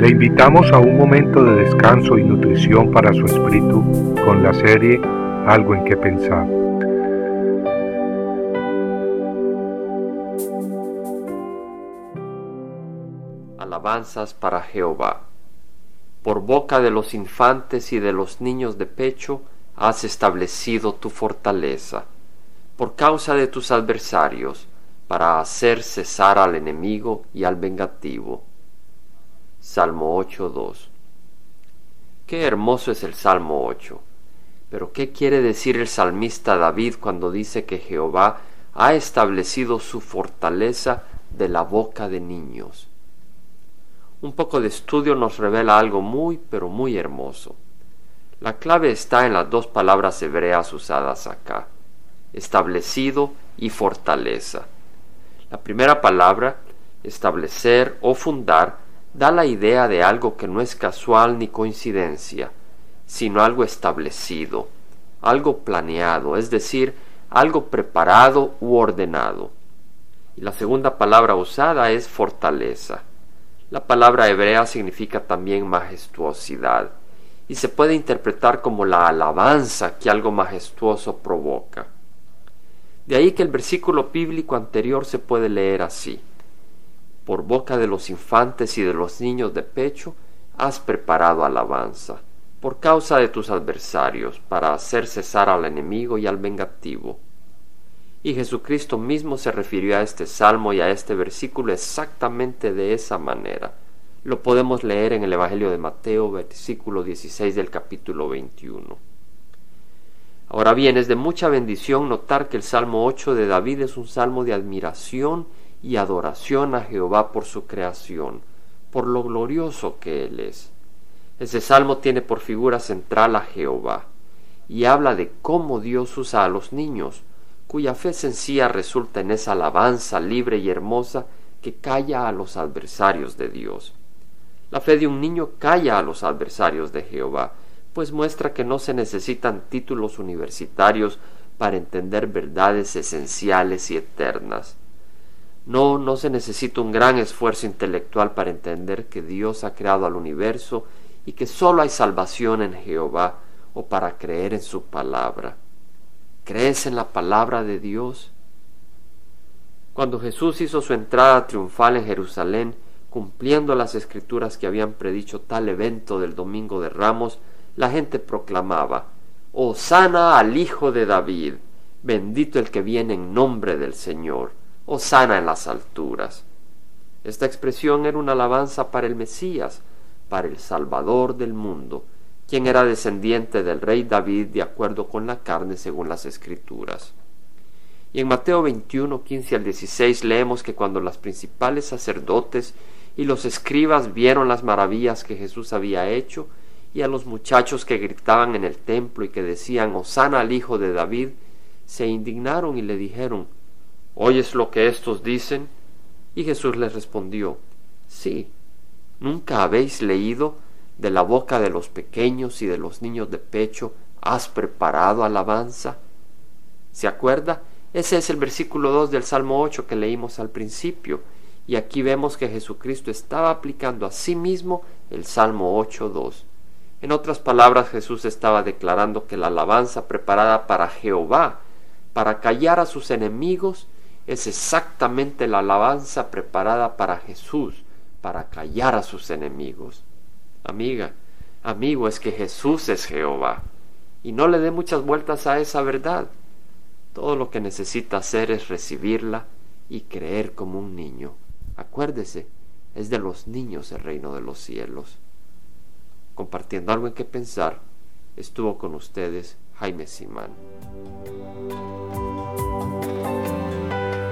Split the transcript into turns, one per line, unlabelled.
Le invitamos a un momento de descanso y nutrición para su espíritu con la serie Algo en que pensar.
Alabanzas para Jehová. Por boca de los infantes y de los niños de pecho has establecido tu fortaleza. Por causa de tus adversarios, para hacer cesar al enemigo y al vengativo. Salmo 8.2 Qué hermoso es el Salmo 8. Pero ¿qué quiere decir el salmista David cuando dice que Jehová ha establecido su fortaleza de la boca de niños? Un poco de estudio nos revela algo muy, pero muy hermoso. La clave está en las dos palabras hebreas usadas acá, establecido y fortaleza. La primera palabra, establecer o fundar, da la idea de algo que no es casual ni coincidencia, sino algo establecido, algo planeado, es decir, algo preparado u ordenado. Y la segunda palabra usada es fortaleza. La palabra hebrea significa también majestuosidad y se puede interpretar como la alabanza que algo majestuoso provoca. De ahí que el versículo bíblico anterior se puede leer así. Por boca de los infantes y de los niños de pecho has preparado alabanza, por causa de tus adversarios, para hacer cesar al enemigo y al vengativo. Y Jesucristo mismo se refirió a este salmo y a este versículo exactamente de esa manera. Lo podemos leer en el Evangelio de Mateo, versículo 16 del capítulo 21. Ahora bien, es de mucha bendición notar que el Salmo 8 de David es un salmo de admiración y adoración a Jehová por su creación, por lo glorioso que Él es. Ese salmo tiene por figura central a Jehová y habla de cómo Dios usa a los niños, cuya fe sencilla resulta en esa alabanza libre y hermosa que calla a los adversarios de Dios. La fe de un niño calla a los adversarios de Jehová, pues muestra que no se necesitan títulos universitarios para entender verdades esenciales y eternas. No, no se necesita un gran esfuerzo intelectual para entender que Dios ha creado al universo y que sólo hay salvación en Jehová o para creer en su palabra. ¿Crees en la palabra de Dios? Cuando Jesús hizo su entrada triunfal en Jerusalén, cumpliendo las escrituras que habían predicho tal evento del Domingo de Ramos, la gente proclamaba, Osana al Hijo de David, bendito el que viene en nombre del Señor, Osana en las alturas. Esta expresión era una alabanza para el Mesías, para el Salvador del mundo, quien era descendiente del rey David de acuerdo con la carne según las Escrituras. Y en Mateo 21, 15 al 16 leemos que cuando los principales sacerdotes y los escribas vieron las maravillas que Jesús había hecho, y a los muchachos que gritaban en el templo y que decían Osana al hijo de David, se indignaron y le dijeron ¿Oyes lo que estos dicen? Y Jesús les respondió Sí, ¿nunca habéis leído de la boca de los pequeños y de los niños de pecho has preparado alabanza? ¿Se acuerda? Ese es el versículo 2 del Salmo 8 que leímos al principio, y aquí vemos que Jesucristo estaba aplicando a sí mismo el Salmo 8.2. En otras palabras, Jesús estaba declarando que la alabanza preparada para Jehová, para callar a sus enemigos, es exactamente la alabanza preparada para Jesús, para callar a sus enemigos. Amiga, amigo, es que Jesús es Jehová. Y no le dé muchas vueltas a esa verdad. Todo lo que necesita hacer es recibirla y creer como un niño. Acuérdese, es de los niños el reino de los cielos compartiendo algo en que pensar, estuvo con ustedes Jaime Simán.